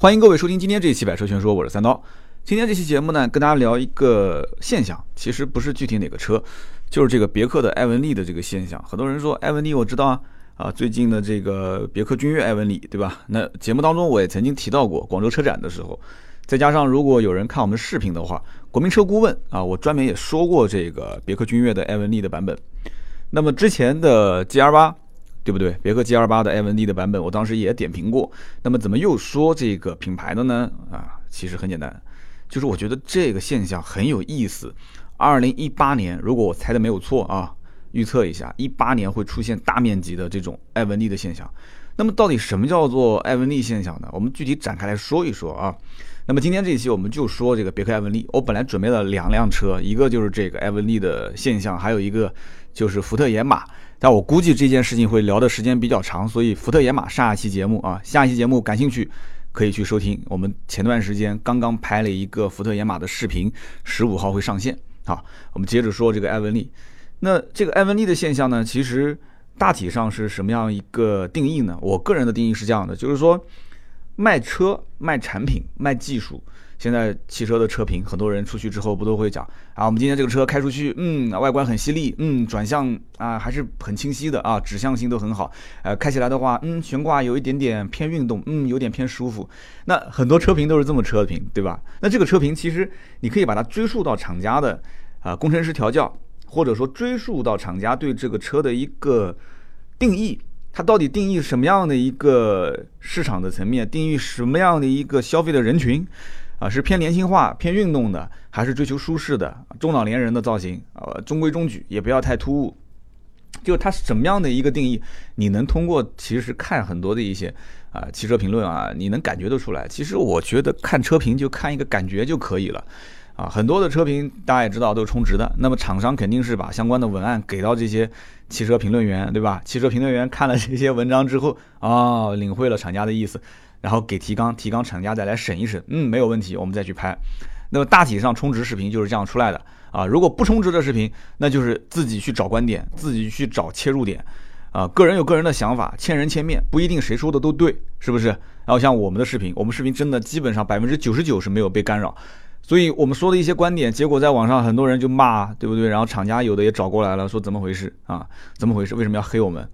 欢迎各位收听今天这一期《百车全说》，我是三刀。今天这期节目呢，跟大家聊一个现象，其实不是具体哪个车，就是这个别克的艾文利的这个现象。很多人说艾文利我知道啊，啊，最近的这个别克君越艾文利，对吧？那节目当中我也曾经提到过广州车展的时候，再加上如果有人看我们视频的话，国民车顾问啊，我专门也说过这个别克君越的艾文利的版本。那么之前的 G R 八。对不对？别克 GL 八的艾文利的版本，我当时也点评过。那么怎么又说这个品牌的呢？啊，其实很简单，就是我觉得这个现象很有意思。二零一八年，如果我猜的没有错啊，预测一下，一八年会出现大面积的这种艾文利的现象。那么到底什么叫做艾文利现象呢？我们具体展开来说一说啊。那么今天这一期我们就说这个别克艾文利。我本来准备了两辆车，一个就是这个艾文利的现象，还有一个就是福特野马。但我估计这件事情会聊的时间比较长，所以福特野马下一期节目啊，下一期节目感兴趣可以去收听。我们前段时间刚刚拍了一个福特野马的视频，十五号会上线。好，我们接着说这个艾文利。那这个艾文利的现象呢，其实大体上是什么样一个定义呢？我个人的定义是这样的，就是说卖车、卖产品、卖技术。现在汽车的车评，很多人出去之后不都会讲啊？我们今天这个车开出去，嗯，外观很犀利，嗯，转向啊还是很清晰的啊，指向性都很好。呃，开起来的话，嗯，悬挂有一点点偏运动，嗯，有点偏舒服。那很多车评都是这么车评，对吧？那这个车评其实你可以把它追溯到厂家的啊工程师调教，或者说追溯到厂家对这个车的一个定义，它到底定义什么样的一个市场的层面，定义什么样的一个消费的人群？啊，是偏年轻化、偏运动的，还是追求舒适的中老年人的造型？呃，中规中矩，也不要太突兀。就它是什么样的一个定义，你能通过其实看很多的一些啊汽车评论啊，你能感觉得出来。其实我觉得看车评就看一个感觉就可以了。啊，很多的车评大家也知道都是充值的，那么厂商肯定是把相关的文案给到这些汽车评论员，对吧？汽车评论员看了这些文章之后，啊，领会了厂家的意思。然后给提纲，提纲厂家再来审一审，嗯，没有问题，我们再去拍。那么大体上充值视频就是这样出来的啊。如果不充值的视频，那就是自己去找观点，自己去找切入点，啊，个人有个人的想法，千人千面，不一定谁说的都对，是不是？然后像我们的视频，我们视频真的基本上百分之九十九是没有被干扰。所以我们说的一些观点，结果在网上很多人就骂，对不对？然后厂家有的也找过来了，说怎么回事啊？怎么回事？为什么要黑我们？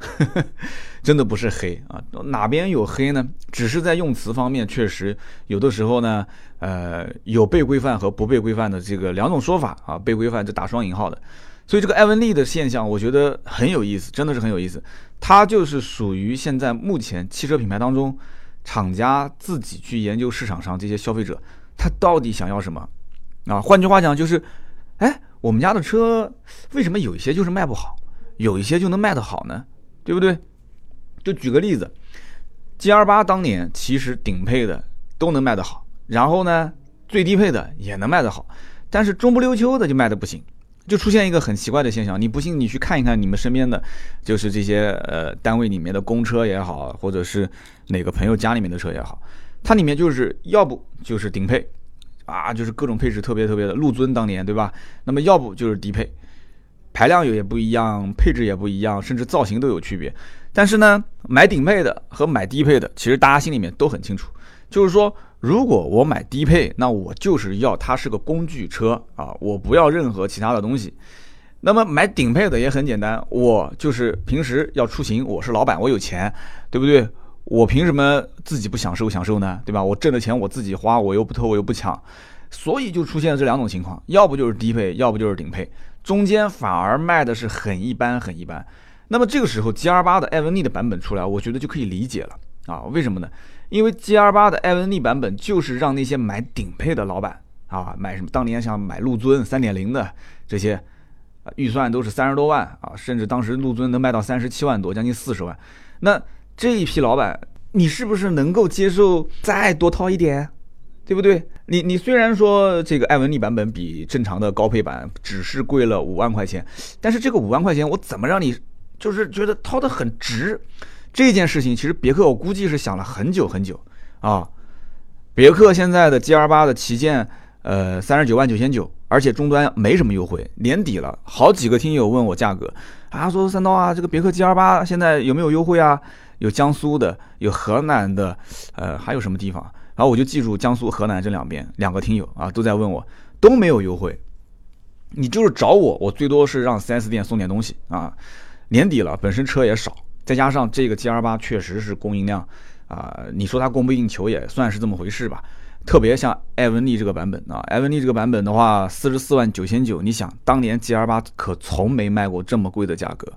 真的不是黑啊，哪边有黑呢？只是在用词方面，确实有的时候呢，呃，有被规范和不被规范的这个两种说法啊。被规范就打双引号的。所以这个艾文利的现象，我觉得很有意思，真的是很有意思。它就是属于现在目前汽车品牌当中，厂家自己去研究市场上这些消费者。他到底想要什么啊？换句话讲就是，哎，我们家的车为什么有一些就是卖不好，有一些就能卖得好呢？对不对？就举个例子，G R 八当年其实顶配的都能卖得好，然后呢，最低配的也能卖得好，但是中不溜秋的就卖的不行，就出现一个很奇怪的现象。你不信，你去看一看你们身边的，就是这些呃单位里面的公车也好，或者是哪个朋友家里面的车也好。它里面就是要不就是顶配，啊，就是各种配置特别特别的，陆尊当年对吧？那么要不就是低配，排量有也不一样，配置也不一样，甚至造型都有区别。但是呢，买顶配的和买低配的，其实大家心里面都很清楚，就是说，如果我买低配，那我就是要它是个工具车啊，我不要任何其他的东西。那么买顶配的也很简单，我就是平时要出行，我是老板，我有钱，对不对？我凭什么自己不享受享受呢？对吧？我挣的钱我自己花，我又不偷，我又不抢，所以就出现了这两种情况：要不就是低配，要不就是顶配，中间反而卖的是很一般，很一般。那么这个时候，G R 八的艾文利的版本出来，我觉得就可以理解了啊？为什么呢？因为 G R 八的艾文利版本就是让那些买顶配的老板啊，买什么当年想买陆尊三点零的这些，预算都是三十多万啊，甚至当时陆尊能卖到三十七万多，将近四十万，那。这一批老板，你是不是能够接受再多掏一点，对不对？你你虽然说这个艾文利版本比正常的高配版只是贵了五万块钱，但是这个五万块钱我怎么让你就是觉得掏得很值？这件事情其实别克我估计是想了很久很久啊。别克现在的 G R 八的旗舰，呃，三十九万九千九，而且终端没什么优惠，年底了，好几个听友问我价格啊，说三刀啊，这个别克 G R 八现在有没有优惠啊？有江苏的，有河南的，呃，还有什么地方？然后我就记住江苏、河南这两边两个听友啊都在问我都没有优惠，你就是找我，我最多是让 4S 店送点东西啊。年底了，本身车也少，再加上这个 G R 八确实是供应量啊，你说它供不应求也算是这么回事吧。特别像艾文利这个版本啊，艾文利这个版本的话，四十四万九千九，你想当年 G R 八可从没卖过这么贵的价格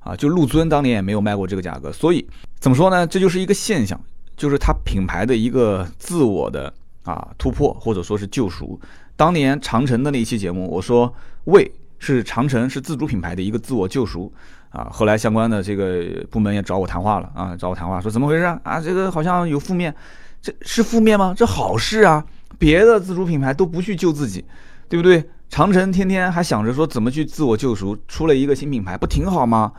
啊，就陆尊当年也没有卖过这个价格，所以怎么说呢？这就是一个现象。就是它品牌的一个自我的啊突破，或者说是救赎。当年长城的那一期节目，我说魏是长城是自主品牌的一个自我救赎啊。后来相关的这个部门也找我谈话了啊，找我谈话说怎么回事？啊，这个好像有负面，这是负面吗？这好事啊！别的自主品牌都不去救自己，对不对？长城天天还想着说怎么去自我救赎，出了一个新品牌，不挺好吗？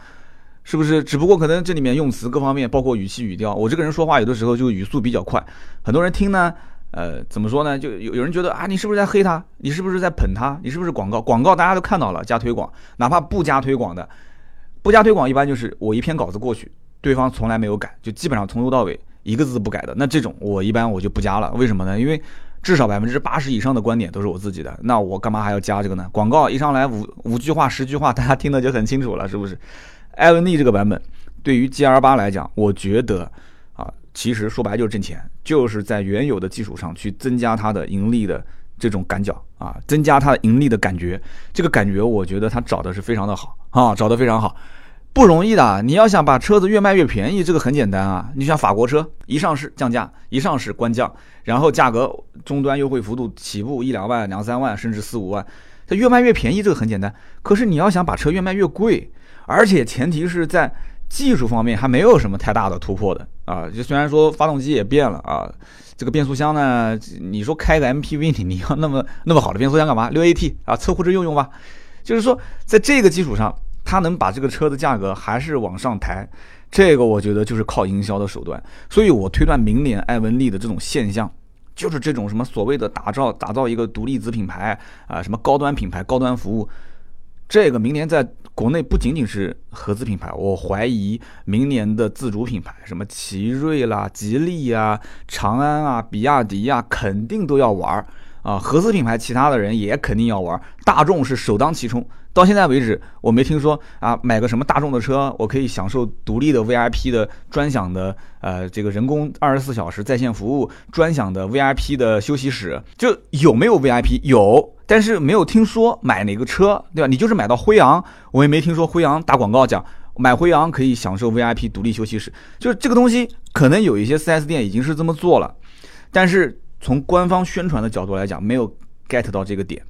是不是？只不过可能这里面用词各方面，包括语气语调，我这个人说话有的时候就语速比较快，很多人听呢，呃，怎么说呢？就有有人觉得啊，你是不是在黑他？你是不是在捧他？你是不是广告？广告大家都看到了，加推广，哪怕不加推广的，不加推广一般就是我一篇稿子过去，对方从来没有改，就基本上从头到尾一个字不改的，那这种我一般我就不加了。为什么呢？因为至少百分之八十以上的观点都是我自己的，那我干嘛还要加这个呢？广告一上来五五句话十句话，大家听的就很清楚了，是不是？艾文利这个版本，对于 G R 八来讲，我觉得啊，其实说白就是挣钱，就是在原有的基础上去增加它的盈利的这种感脚啊，增加它盈利的感觉。这个感觉，我觉得它找的是非常的好啊，找的非常好，不容易的。你要想把车子越卖越便宜，这个很简单啊。你像法国车，一上市降价，一上市官降，然后价格终端优惠幅度起步一两万、两三万，甚至四五万，它越卖越便宜，这个很简单。可是你要想把车越卖越贵。而且前提是在技术方面还没有什么太大的突破的啊，就虽然说发动机也变了啊，这个变速箱呢，你说开个 MPV 你你要那么那么好的变速箱干嘛？六 AT 啊，凑合着用用吧。就是说在这个基础上，他能把这个车的价格还是往上抬，这个我觉得就是靠营销的手段。所以我推断明年艾文利的这种现象，就是这种什么所谓的打造打造一个独立子品牌啊，什么高端品牌、高端服务，这个明年在。国内不仅仅是合资品牌，我怀疑明年的自主品牌，什么奇瑞啦、吉利啊、长安啊、比亚迪呀，肯定都要玩儿啊。合资品牌，其他的人也肯定要玩。大众是首当其冲，到现在为止，我没听说啊，买个什么大众的车，我可以享受独立的 VIP 的专享的呃这个人工二十四小时在线服务，专享的 VIP 的休息室，就有没有 VIP？有。但是没有听说买哪个车，对吧？你就是买到辉昂，我也没听说辉昂打广告讲买辉昂可以享受 VIP 独立休息室，就是这个东西可能有一些 4S 店已经是这么做了，但是从官方宣传的角度来讲，没有 get 到这个点。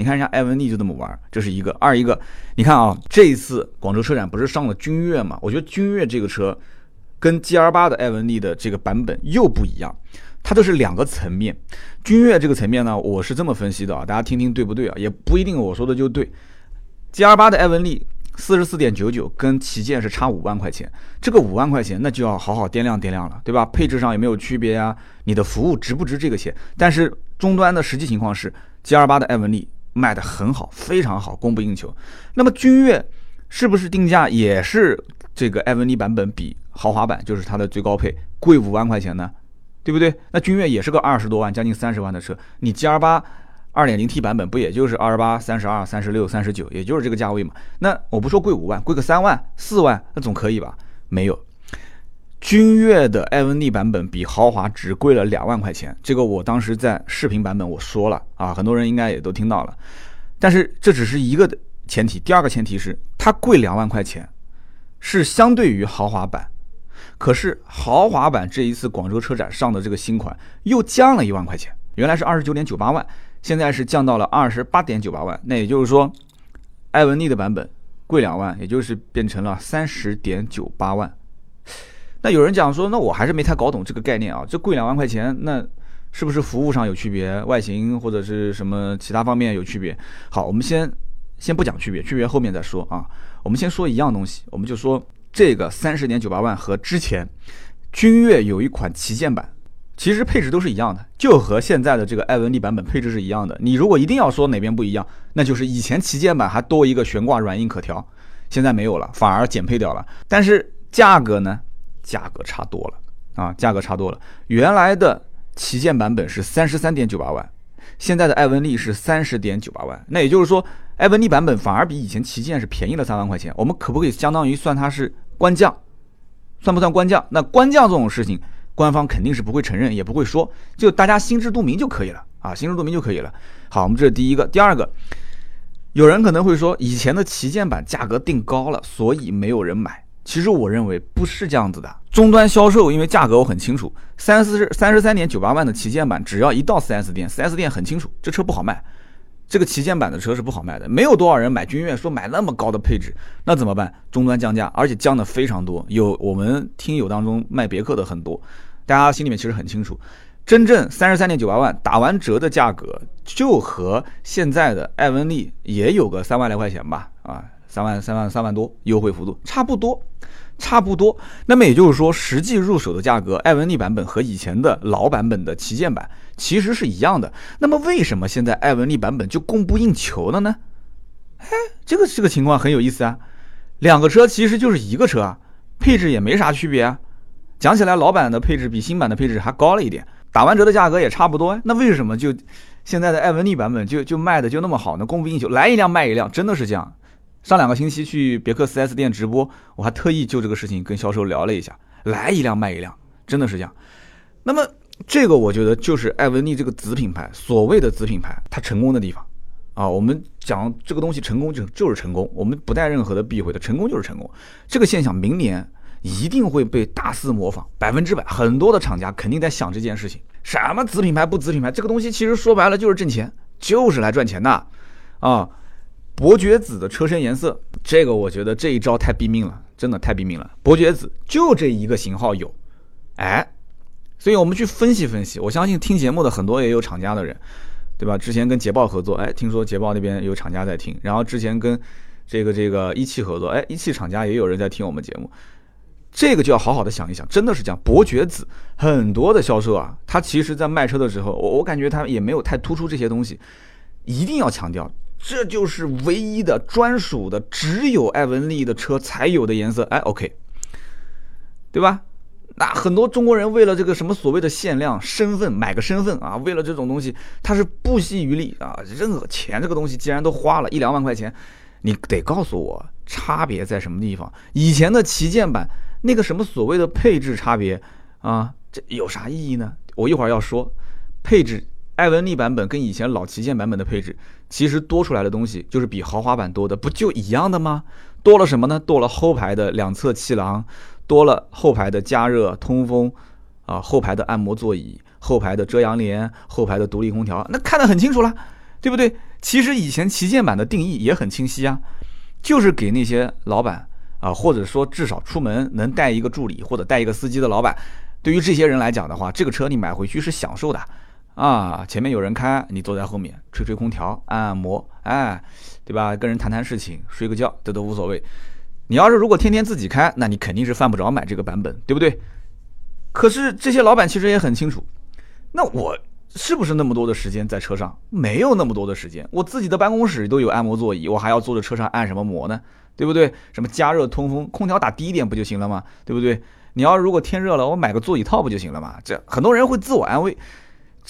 你看人家艾文利就这么玩，这是一个。二一个，你看啊，这一次广州车展不是上了君越嘛？我觉得君越这个车跟 GR 八的艾文利的这个版本又不一样。它这是两个层面，君越这个层面呢，我是这么分析的啊，大家听听对不对啊？也不一定我说的就对。G R 八的艾文利四十四点九九，跟旗舰是差五万块钱，这个五万块钱那就要好好掂量掂量了，对吧？配置上有没有区别呀？你的服务值不值这个钱？但是终端的实际情况是，G R 八的艾文利卖的很好，非常好，供不应求。那么君越是不是定价也是这个艾文利版本比豪华版，就是它的最高配贵五万块钱呢？对不对？那君越也是个二十多万，将近三十万的车，你 G R 八二点零 T 版本不也就是二十八、三十二、三十六、三十九，也就是这个价位嘛？那我不说贵五万，贵个三万、四万，那总可以吧？没有，君越的艾文利版本比豪华只贵了两万块钱，这个我当时在视频版本我说了啊，很多人应该也都听到了。但是这只是一个前提，第二个前提是它贵两万块钱，是相对于豪华版。可是豪华版这一次广州车展上的这个新款又降了一万块钱，原来是二十九点九八万，现在是降到了二十八点九八万。那也就是说，艾文利的版本贵两万，也就是变成了三十点九八万。那有人讲说，那我还是没太搞懂这个概念啊，这贵两万块钱，那是不是服务上有区别，外形或者是什么其他方面有区别？好，我们先先不讲区别，区别后面再说啊。我们先说一样东西，我们就说。这个三十点九八万和之前君越有一款旗舰版，其实配置都是一样的，就和现在的这个艾文利版本配置是一样的。你如果一定要说哪边不一样，那就是以前旗舰版还多一个悬挂软硬可调，现在没有了，反而减配掉了。但是价格呢，价格差多了啊，价格差多了。原来的旗舰版本是三十三点九八万，现在的艾文利是三十点九八万。那也就是说，艾文利版本反而比以前旗舰是便宜了三万块钱。我们可不可以相当于算它是官降？算不算官降？那官降这种事情，官方肯定是不会承认，也不会说，就大家心知肚明就可以了啊，心知肚明就可以了。好，我们这是第一个，第二个，有人可能会说，以前的旗舰版价格定高了，所以没有人买。其实我认为不是这样子的，终端销售因为价格我很清楚，三四三十三点九八万的旗舰版，只要一到 4S 店，4S 店很清楚这车不好卖，这个旗舰版的车是不好卖的，没有多少人买君越，说买那么高的配置，那怎么办？终端降价，而且降的非常多，有我们听友当中卖别克的很多，大家心里面其实很清楚。真正三十三点九八万打完折的价格，就和现在的艾文利也有个三万来块钱吧，啊，三万三万三万多优惠幅度差不多，差不多。那么也就是说，实际入手的价格，艾文利版本和以前的老版本的旗舰版其实是一样的。那么为什么现在艾文利版本就供不应求了呢？哎，这个这个情况很有意思啊。两个车其实就是一个车啊，配置也没啥区别啊。讲起来，老版的配置比新版的配置还高了一点。打完折的价格也差不多，那为什么就现在的艾文利版本就就卖的就那么好呢？供不应求，来一辆卖一辆，真的是这样。上两个星期去别克 4S 店直播，我还特意就这个事情跟销售聊了一下，来一辆卖一辆，真的是这样。那么这个我觉得就是艾文利这个子品牌，所谓的子品牌，它成功的地方啊。我们讲这个东西成功就就是成功，我们不带任何的避讳的，成功就是成功。这个现象明年。一定会被大肆模仿，百分之百。很多的厂家肯定在想这件事情：什么子品牌不子品牌？这个东西其实说白了就是挣钱，就是来赚钱的啊！伯爵子的车身颜色，这个我觉得这一招太毙命了，真的太毙命了。伯爵子就这一个型号有，哎，所以我们去分析分析。我相信听节目的很多也有厂家的人，对吧？之前跟捷豹合作，哎，听说捷豹那边有厂家在听。然后之前跟这个这个一汽合作，哎，一汽厂家也有人在听我们节目。这个就要好好的想一想，真的是这样。伯爵子很多的销售啊，他其实在卖车的时候，我我感觉他也没有太突出这些东西。一定要强调，这就是唯一的、专属的，只有艾文利的车才有的颜色。哎，OK，对吧？那很多中国人为了这个什么所谓的限量身份，买个身份啊，为了这种东西，他是不惜余力啊，任何钱这个东西既然都花了一两万块钱，你得告诉我差别在什么地方。以前的旗舰版。那个什么所谓的配置差别啊，这有啥意义呢？我一会儿要说，配置艾文利版本跟以前老旗舰版本的配置，其实多出来的东西就是比豪华版多的，不就一样的吗？多了什么呢？多了后排的两侧气囊，多了后排的加热通风，啊，后排的按摩座椅，后排的遮阳帘，后排的独立空调，那看得很清楚了，对不对？其实以前旗舰版的定义也很清晰啊，就是给那些老板。啊，或者说至少出门能带一个助理或者带一个司机的老板，对于这些人来讲的话，这个车你买回去是享受的，啊，前面有人开，你坐在后面吹吹空调、按按摩，哎，对吧？跟人谈谈事情、睡个觉，这都无所谓。你要是如果天天自己开，那你肯定是犯不着买这个版本，对不对？可是这些老板其实也很清楚，那我是不是那么多的时间在车上？没有那么多的时间，我自己的办公室都有按摩座椅，我还要坐在车上按什么摩呢？对不对？什么加热通风，空调打低一点不就行了吗？对不对？你要如果天热了，我买个座椅套不就行了吗？这很多人会自我安慰，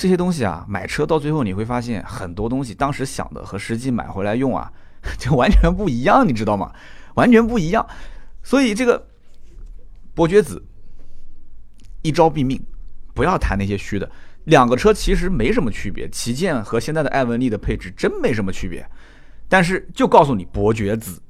这些东西啊，买车到最后你会发现很多东西当时想的和实际买回来用啊，就完全不一样，你知道吗？完全不一样。所以这个伯爵子一招毙命，不要谈那些虚的。两个车其实没什么区别，旗舰和现在的艾文利的配置真没什么区别，但是就告诉你伯爵子。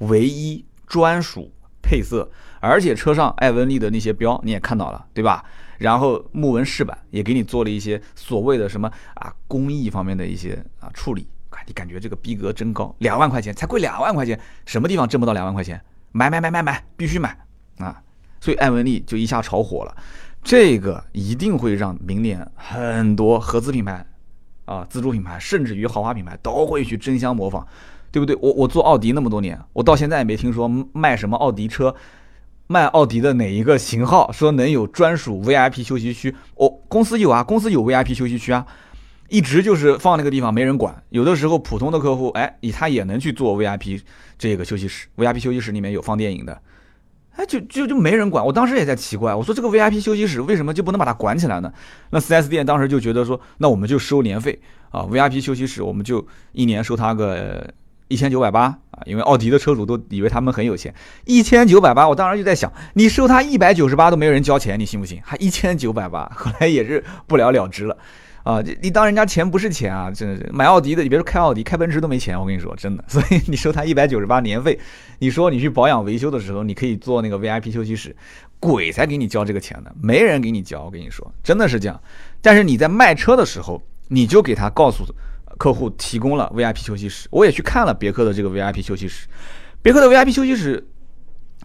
唯一专属配色，而且车上艾文利的那些标你也看到了，对吧？然后木纹饰板也给你做了一些所谓的什么啊工艺方面的一些啊处理啊，你感觉这个逼格真高，两万块钱才贵两万块钱，什么地方挣不到两万块钱？买买买买买，必须买啊！所以艾文利就一下炒火了，这个一定会让明年很多合资品牌啊、自主品牌，甚至于豪华品牌都会去争相模仿。对不对？我我做奥迪那么多年，我到现在也没听说卖什么奥迪车，卖奥迪的哪一个型号说能有专属 VIP 休息区？我公司有啊，公司有 VIP 休息区啊，一直就是放那个地方没人管。有的时候普通的客户，哎，他也能去做 VIP 这个休息室，VIP 休息室里面有放电影的，哎，就就就没人管。我当时也在奇怪，我说这个 VIP 休息室为什么就不能把它管起来呢？那 4S 店当时就觉得说，那我们就收年费啊，VIP 休息室我们就一年收他个一千九百八啊，因为奥迪的车主都以为他们很有钱，一千九百八，我当时就在想，你收他一百九十八都没有人交钱，你信不信？还一千九百八，后来也是不了了之了。啊，你当人家钱不是钱啊！真的是买奥迪的，你别说开奥迪，开奔驰都没钱。我跟你说，真的。所以你收他一百九十八年费，你说你去保养维修的时候，你可以做那个 VIP 休息室，鬼才给你交这个钱呢，没人给你交。我跟你说，真的是这样。但是你在卖车的时候，你就给他告诉客户提供了 VIP 休息室。我也去看了别克的这个 VIP 休息室，别克的 VIP 休息室，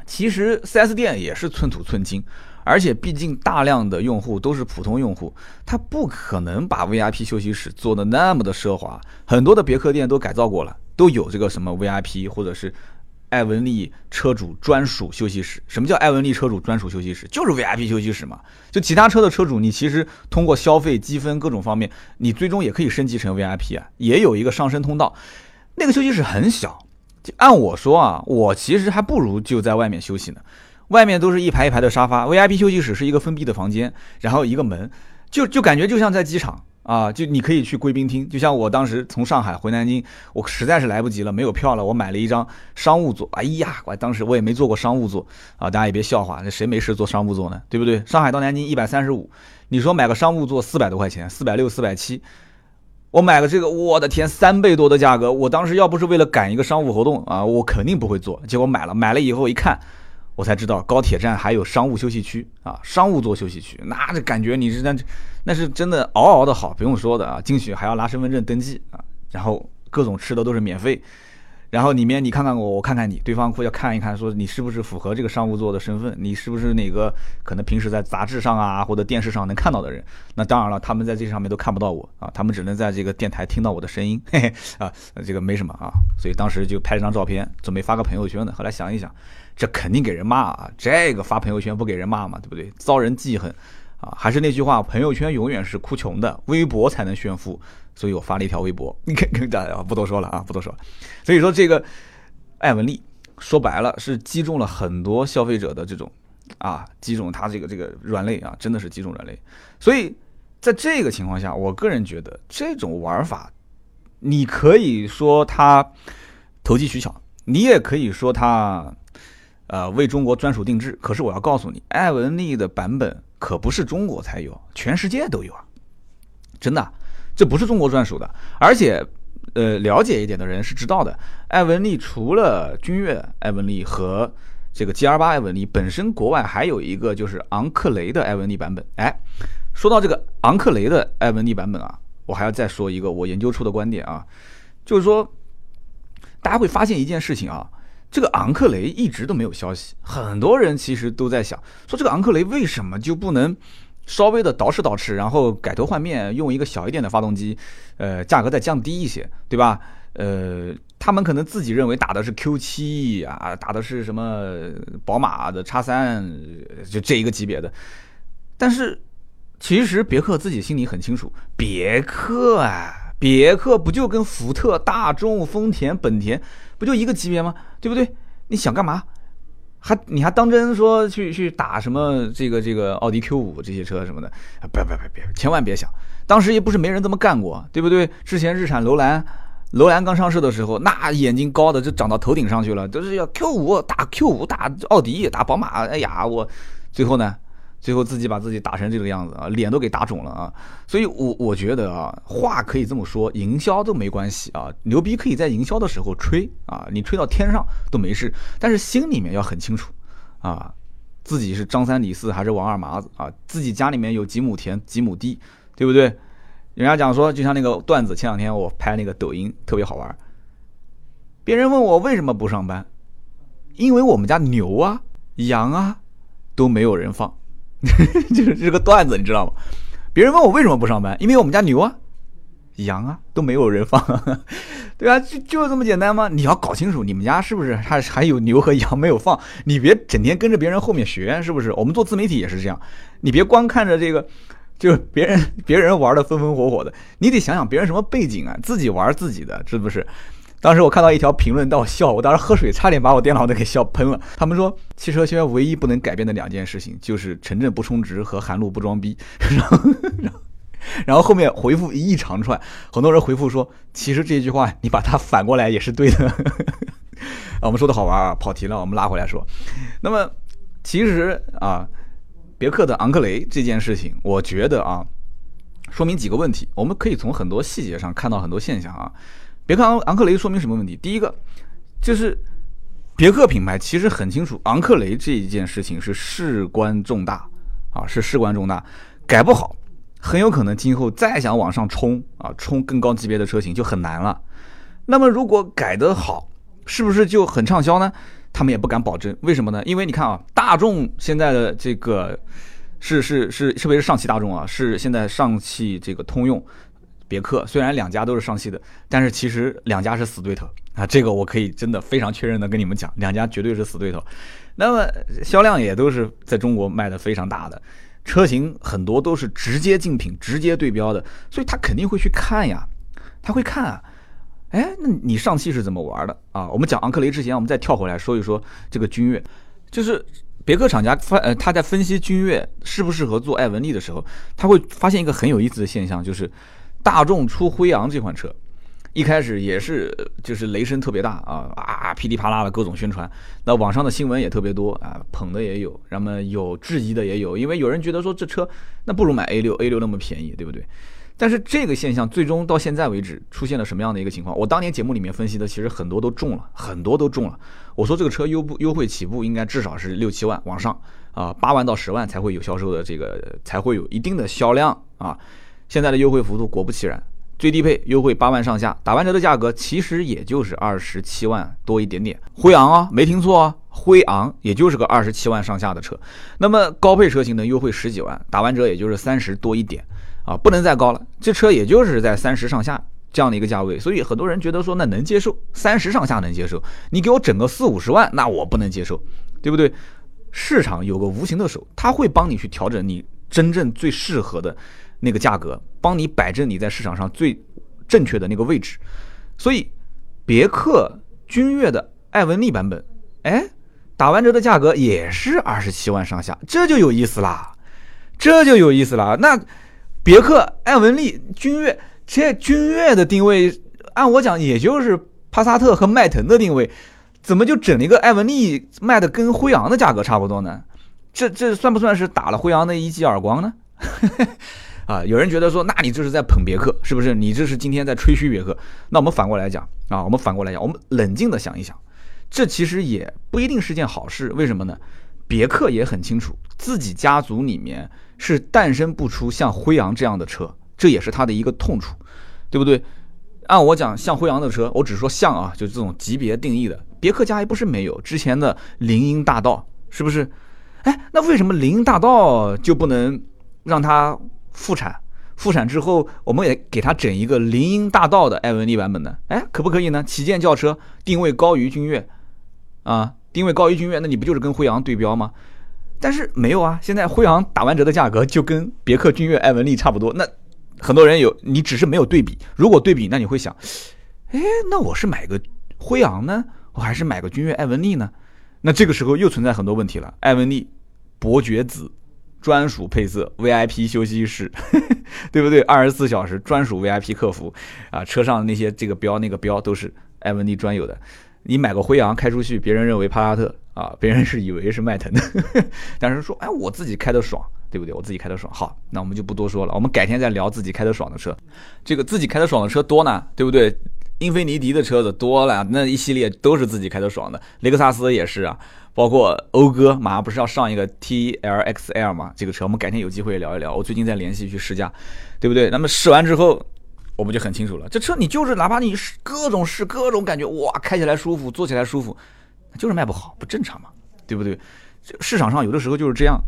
其实 4S 店也是寸土寸金。而且毕竟大量的用户都是普通用户，他不可能把 VIP 休息室做的那么的奢华。很多的别克店都改造过了，都有这个什么 VIP 或者是艾文利车主专属休息室。什么叫艾文利车主专属休息室？就是 VIP 休息室嘛。就其他车的车主，你其实通过消费积分各种方面，你最终也可以升级成 VIP 啊，也有一个上升通道。那个休息室很小，就按我说啊，我其实还不如就在外面休息呢。外面都是一排一排的沙发，VIP 休息室是一个封闭的房间，然后一个门，就就感觉就像在机场啊，就你可以去贵宾厅，就像我当时从上海回南京，我实在是来不及了，没有票了，我买了一张商务座，哎呀，我当时我也没坐过商务座啊，大家也别笑话，那谁没事坐商务座呢？对不对？上海到南京一百三十五，你说买个商务座四百多块钱，四百六四百七，我买个这个，我的天，三倍多的价格，我当时要不是为了赶一个商务活动啊，我肯定不会坐，结果买了，买了以后一看。我才知道高铁站还有商务休息区啊，商务座休息区，那这感觉你是那那是真的嗷嗷的好，不用说的啊，进去还要拿身份证登记啊，然后各种吃的都是免费，然后里面你看看我，我看看你，对方会要看一看，说你是不是符合这个商务座的身份，你是不是哪个可能平时在杂志上啊或者电视上能看到的人？那当然了，他们在这上面都看不到我啊，他们只能在这个电台听到我的声音，嘿嘿啊，这个没什么啊，所以当时就拍了张照片，准备发个朋友圈的，后来想一想。这肯定给人骂啊！这个发朋友圈不给人骂嘛，对不对？遭人记恨啊！还是那句话，朋友圈永远是哭穷的，微博才能炫富。所以我发了一条微博，你看，大家不多说了啊，不多说了。所以说这个艾文丽说白了是击中了很多消费者的这种啊，击中他这个这个软肋啊，真的是击中软肋。所以在这个情况下，我个人觉得这种玩法，你可以说他投机取巧，你也可以说他。呃，为中国专属定制。可是我要告诉你，艾文丽的版本可不是中国才有，全世界都有啊！真的，这不是中国专属的。而且，呃，了解一点的人是知道的，艾文利除了君越艾文利和这个 G R 八艾文利本身，国外还有一个就是昂克雷的艾文利版本。哎，说到这个昂克雷的艾文利版本啊，我还要再说一个我研究出的观点啊，就是说，大家会发现一件事情啊。这个昂克雷一直都没有消息，很多人其实都在想，说这个昂克雷为什么就不能稍微的捯饬捯饬，然后改头换面，用一个小一点的发动机，呃，价格再降低一些，对吧？呃，他们可能自己认为打的是 Q7 啊，打的是什么宝马的叉三，就这一个级别的。但是其实别克自己心里很清楚，别克啊。别克不就跟福特、大众、丰田、本田不就一个级别吗？对不对？你想干嘛？还你还当真说去去打什么这个这个奥迪 Q 五这些车什么的？别别别别，千万别想！当时也不是没人这么干过，对不对？之前日产楼兰，楼兰刚上市的时候，那眼睛高的就长到头顶上去了，都是要 Q 五打 Q 五打奥迪打宝马。哎呀，我最后呢？最后自己把自己打成这个样子啊，脸都给打肿了啊！所以，我我觉得啊，话可以这么说，营销都没关系啊，牛逼可以在营销的时候吹啊，你吹到天上都没事。但是心里面要很清楚啊，自己是张三李四还是王二麻子啊？自己家里面有几亩田几亩地，对不对？人家讲说，就像那个段子，前两天我拍那个抖音特别好玩。别人问我为什么不上班，因为我们家牛啊、羊啊都没有人放。就是这个段子，你知道吗？别人问我为什么不上班，因为我们家牛啊、羊啊都没有人放，对啊，就就这么简单吗？你要搞清楚你们家是不是还还有牛和羊没有放，你别整天跟着别人后面学，是不是？我们做自媒体也是这样，你别光看着这个，就别人别人玩的风风火火的，你得想想别人什么背景啊，自己玩自己的，是不是？当时我看到一条评论，到我笑，我当时喝水差点把我电脑都给笑喷了。他们说，汽车圈唯一不能改变的两件事情，就是城镇不充值和韩路不装逼。然后，然后，然后后面回复一长串，很多人回复说，其实这句话你把它反过来也是对的。啊，我们说的好玩啊，跑题了，我们拉回来说。那么，其实啊，别克的昂克雷这件事情，我觉得啊。说明几个问题，我们可以从很多细节上看到很多现象啊。别克昂昂克雷说明什么问题？第一个就是别克品牌其实很清楚，昂克雷这一件事情是事关重大啊，是事关重大，改不好，很有可能今后再想往上冲啊，冲更高级别的车型就很难了。那么如果改得好，是不是就很畅销呢？他们也不敢保证。为什么呢？因为你看啊，大众现在的这个。是是是，特别是上汽大众啊，是现在上汽这个通用、别克，虽然两家都是上汽的，但是其实两家是死对头啊。这个我可以真的非常确认的跟你们讲，两家绝对是死对头。那么销量也都是在中国卖的非常大的，车型很多都是直接竞品、直接对标的，所以他肯定会去看呀，他会看啊。哎，那你上汽是怎么玩的啊？我们讲昂克雷之前，我们再跳回来说一说这个君越，就是。别克厂家发呃，他在分析君越适不适合做艾文利的时候，他会发现一个很有意思的现象，就是大众出辉昂这款车，一开始也是就是雷声特别大啊啊噼里啪啦的各种宣传，那网上的新闻也特别多啊，捧的也有，那么有质疑的也有，因为有人觉得说这车那不如买 A 六 A 六那么便宜，对不对？但是这个现象最终到现在为止出现了什么样的一个情况？我当年节目里面分析的，其实很多都中了，很多都中了。我说这个车优不优惠起步应该至少是六七万往上啊，八万到十万才会有销售的这个才会有一定的销量啊。现在的优惠幅度果不其然，最低配优惠八万上下，打完折的价格其实也就是二十七万多一点点。辉昂啊，没听错啊，辉昂也就是个二十七万上下的车。那么高配车型能，优惠十几万，打完折也就是三十多一点。啊，不能再高了，这车也就是在三十上下这样的一个价位，所以很多人觉得说那能接受，三十上下能接受，你给我整个四五十万，那我不能接受，对不对？市场有个无形的手，他会帮你去调整你真正最适合的那个价格，帮你摆正你在市场上最正确的那个位置。所以，别克君越的艾文利版本，哎，打完折的价格也是二十七万上下，这就有意思啦，这就有意思啦，那。别克艾文利君越，这君越的定位，按我讲也就是帕萨特和迈腾的定位，怎么就整了一个艾文利卖的跟辉昂的价格差不多呢？这这算不算是打了辉昂的一记耳光呢？啊，有人觉得说，那你这是在捧别克，是不是？你这是今天在吹嘘别克？那我们反过来讲啊，我们反过来讲，我们冷静的想一想，这其实也不一定是件好事。为什么呢？别克也很清楚，自己家族里面。是诞生不出像辉昂这样的车，这也是它的一个痛处，对不对？按我讲，像辉昂的车，我只说像啊，就这种级别定义的，别克家还不是没有。之前的林荫大道是不是？哎，那为什么林荫大道就不能让它复产？复产之后，我们也给它整一个林荫大道的艾文利版本的？哎，可不可以呢？旗舰轿车定位高于君越，啊，定位高于君越，那你不就是跟辉昂对标吗？但是没有啊，现在辉昂打完折的价格就跟别克君越、艾文利差不多。那很多人有，你只是没有对比。如果对比，那你会想，哎，那我是买个辉昂呢，我还是买个君越、艾文利呢？那这个时候又存在很多问题了。艾文利伯爵子专属配色，VIP 休息室，对不对？二十四小时专属 VIP 客服啊，车上那些这个标那个标都是艾文迪专有的。你买个辉昂开出去，别人认为帕萨特。啊，别人是以为是迈腾的，但是说，哎，我自己开的爽，对不对？我自己开的爽。好，那我们就不多说了，我们改天再聊自己开的爽的车。这个自己开的爽的车多呢，对不对？英菲尼迪的车子多了，那一系列都是自己开的爽的。雷克萨斯也是啊，包括讴歌，马上不是要上一个 T L X L 吗？这个车我们改天有机会聊一聊。我最近在联系去试驾，对不对？那么试完之后，我们就很清楚了，这车你就是哪怕你试各种试各种感觉，哇，开起来舒服，坐起来舒服。就是卖不好，不正常嘛，对不对？市场上有的时候就是这样。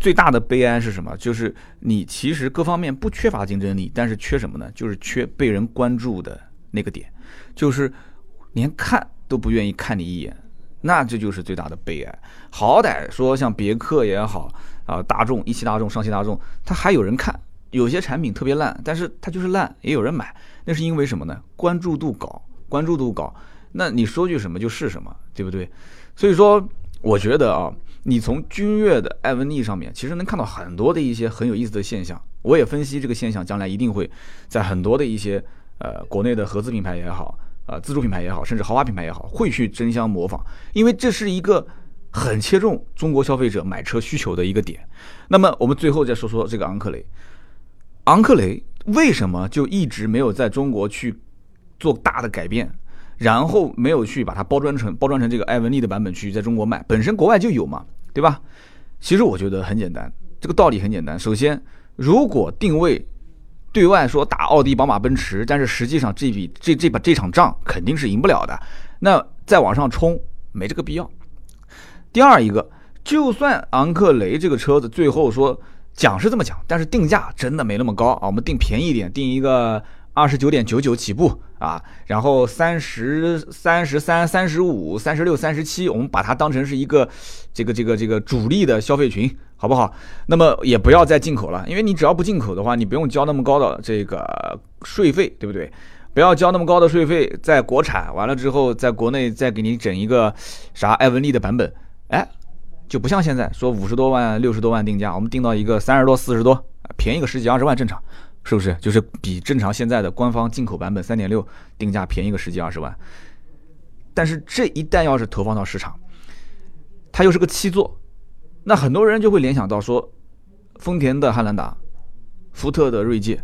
最大的悲哀是什么？就是你其实各方面不缺乏竞争力，但是缺什么呢？就是缺被人关注的那个点，就是连看都不愿意看你一眼，那这就是最大的悲哀。好歹说像别克也好啊，大众、一汽大众、上汽大众，它还有人看，有些产品特别烂，但是它就是烂，也有人买，那是因为什么呢？关注度高。关注度高，那你说句什么就是什么，对不对？所以说，我觉得啊，你从君越的艾文利上面，其实能看到很多的一些很有意思的现象。我也分析这个现象，将来一定会在很多的一些呃国内的合资品牌也好，呃自主品牌也好，甚至豪华品牌也好，会去争相模仿，因为这是一个很切中中国消费者买车需求的一个点。那么我们最后再说说这个昂克雷，昂克雷为什么就一直没有在中国去做大的改变，然后没有去把它包装成包装成这个艾文利的版本去在中国卖？本身国外就有嘛，对吧？其实我觉得很简单，这个道理很简单。首先。如果定位对外说打奥迪、宝马、奔驰，但是实际上这笔这这把这场仗肯定是赢不了的，那再往上冲没这个必要。第二一个，就算昂克雷这个车子最后说讲是这么讲，但是定价真的没那么高啊，我们定便宜一点，定一个。二十九点九九起步啊，然后三十三十三、三十五、三十六、三十七，我们把它当成是一个这个这个这个主力的消费群，好不好？那么也不要再进口了，因为你只要不进口的话，你不用交那么高的这个税费，对不对？不要交那么高的税费，在国产完了之后，在国内再给你整一个啥艾文利的版本，哎，就不像现在说五十多万、六十多万定价，我们定到一个三十多、四十多，便宜个十几二十万正常。是不是就是比正常现在的官方进口版本三点六定价便宜个十几二十万？但是这一旦要是投放到市场，它又是个七座，那很多人就会联想到说，丰田的汉兰达、福特的锐界，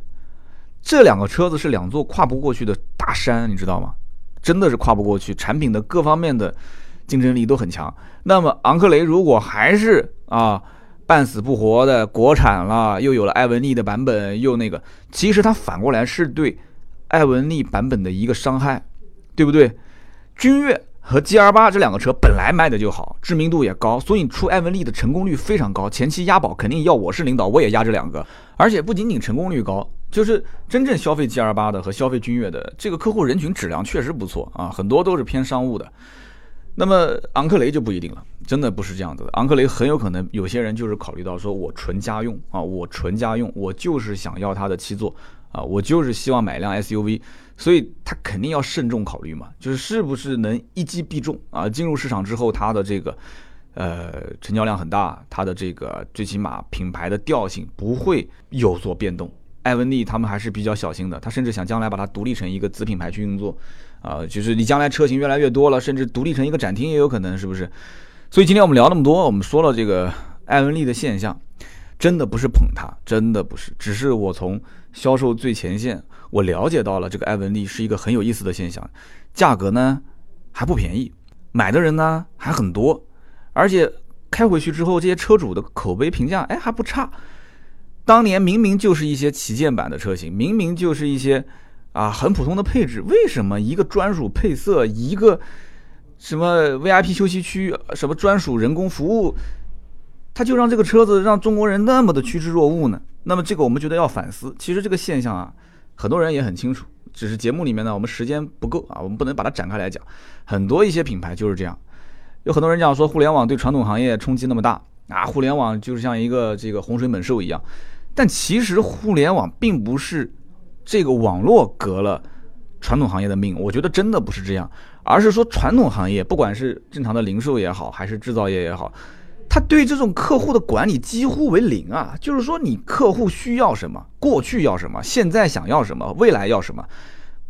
这两个车子是两座跨不过去的大山，你知道吗？真的是跨不过去，产品的各方面的竞争力都很强。那么昂克雷如果还是啊？半死不活的国产了，又有了艾文利的版本，又那个，其实它反过来是对艾文利版本的一个伤害，对不对？君越和 G R 八这两个车本来卖的就好，知名度也高，所以出艾文利的成功率非常高。前期押宝肯定要我是领导，我也押这两个，而且不仅仅成功率高，就是真正消费 G R 八的和消费君越的这个客户人群质量确实不错啊，很多都是偏商务的。那么昂克雷就不一定了，真的不是这样子的。昂克雷很有可能有些人就是考虑到说，我纯家用啊，我纯家用，我就是想要它的七座啊，我就是希望买一辆 SUV，所以他肯定要慎重考虑嘛，就是是不是能一击必中啊？进入市场之后，它的这个呃成交量很大，它的这个最起码品牌的调性不会有所变动。艾文利他们还是比较小心的，他甚至想将来把它独立成一个子品牌去运作。啊，就是你将来车型越来越多了，甚至独立成一个展厅也有可能，是不是？所以今天我们聊那么多，我们说了这个艾文利的现象，真的不是捧它，真的不是，只是我从销售最前线，我了解到了这个艾文利是一个很有意思的现象，价格呢还不便宜，买的人呢还很多，而且开回去之后，这些车主的口碑评价哎还不差。当年明明就是一些旗舰版的车型，明明就是一些。啊，很普通的配置，为什么一个专属配色，一个什么 VIP 休息区，什么专属人工服务，他就让这个车子让中国人那么的趋之若鹜呢？那么这个我们觉得要反思。其实这个现象啊，很多人也很清楚，只是节目里面呢，我们时间不够啊，我们不能把它展开来讲。很多一些品牌就是这样，有很多人讲说互联网对传统行业冲击那么大啊，互联网就是像一个这个洪水猛兽一样，但其实互联网并不是。这个网络革了传统行业的命，我觉得真的不是这样，而是说传统行业，不管是正常的零售也好，还是制造业也好，他对这种客户的管理几乎为零啊。就是说，你客户需要什么，过去要什么，现在想要什么，未来要什么，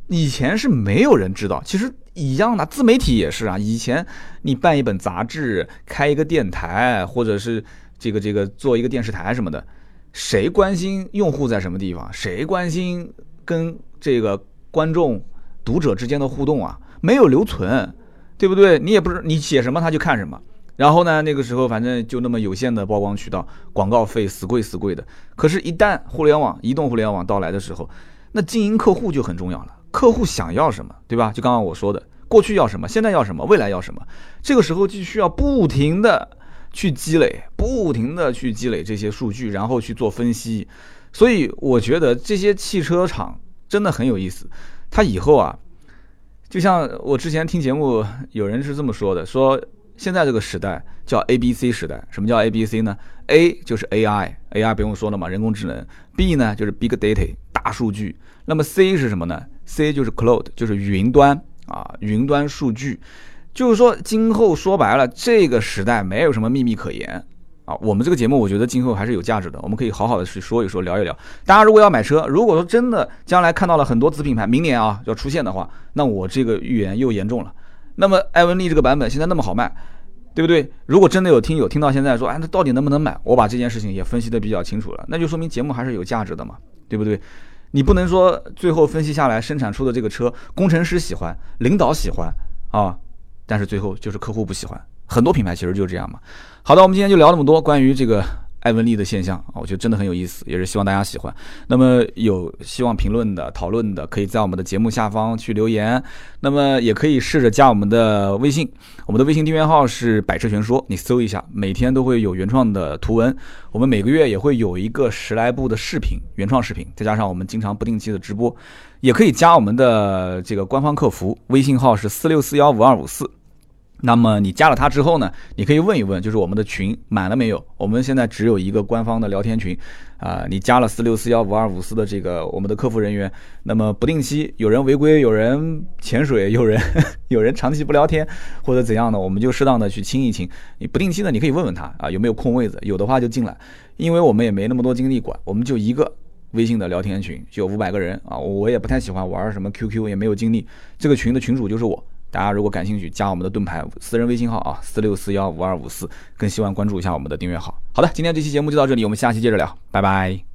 以前是没有人知道。其实一样的，自媒体也是啊。以前你办一本杂志，开一个电台，或者是这个这个做一个电视台什么的，谁关心用户在什么地方？谁关心？跟这个观众、读者之间的互动啊，没有留存，对不对？你也不是你写什么他就看什么。然后呢，那个时候反正就那么有限的曝光渠道，广告费死贵死贵的。可是，一旦互联网、移动互联网到来的时候，那经营客户就很重要了。客户想要什么，对吧？就刚刚我说的，过去要什么，现在要什么，未来要什么，这个时候就需要不停的去积累，不停的去积累这些数据，然后去做分析。所以我觉得这些汽车厂真的很有意思，他以后啊，就像我之前听节目，有人是这么说的，说现在这个时代叫 A B C 时代。什么叫 A B C 呢？A 就是 AI，AI 不用说了嘛，人工智能；B 呢就是 Big Data，大数据；那么 C 是什么呢？C 就是 Cloud，就是云端啊，云端数据，就是说今后说白了，这个时代没有什么秘密可言啊。我们这个节目，我觉得今后还是有价值的，我们可以好好的去说一说，聊一聊。大家如果要买车，如果说真的将来看到了很多子品牌，明年啊要出现的话，那我这个预言又严重了。那么艾文利这个版本现在那么好卖。对不对？如果真的有听友听到现在说，哎，那到底能不能买？我把这件事情也分析的比较清楚了，那就说明节目还是有价值的嘛，对不对？你不能说最后分析下来生产出的这个车，工程师喜欢，领导喜欢啊，但是最后就是客户不喜欢。很多品牌其实就是这样嘛。好的，我们今天就聊那么多关于这个。艾文利的现象啊，我觉得真的很有意思，也是希望大家喜欢。那么有希望评论的、讨论的，可以在我们的节目下方去留言。那么也可以试着加我们的微信，我们的微信订阅号是百车全说，你搜一下，每天都会有原创的图文。我们每个月也会有一个十来部的视频，原创视频，再加上我们经常不定期的直播，也可以加我们的这个官方客服，微信号是四六四幺五二五四。那么你加了他之后呢？你可以问一问，就是我们的群满了没有？我们现在只有一个官方的聊天群，啊，你加了四六四幺五二五四的这个我们的客服人员，那么不定期有人违规，有人潜水，有人 有人长期不聊天或者怎样的，我们就适当的去清一清。你不定期的你可以问问他啊，有没有空位子，有的话就进来，因为我们也没那么多精力管，我们就一个微信的聊天群，就五百个人啊，我也不太喜欢玩什么 QQ，也没有精力，这个群的群主就是我。大家如果感兴趣，加我们的盾牌私人微信号啊，四六四幺五二五四，更希望关注一下我们的订阅号。好的，今天这期节目就到这里，我们下期接着聊，拜拜。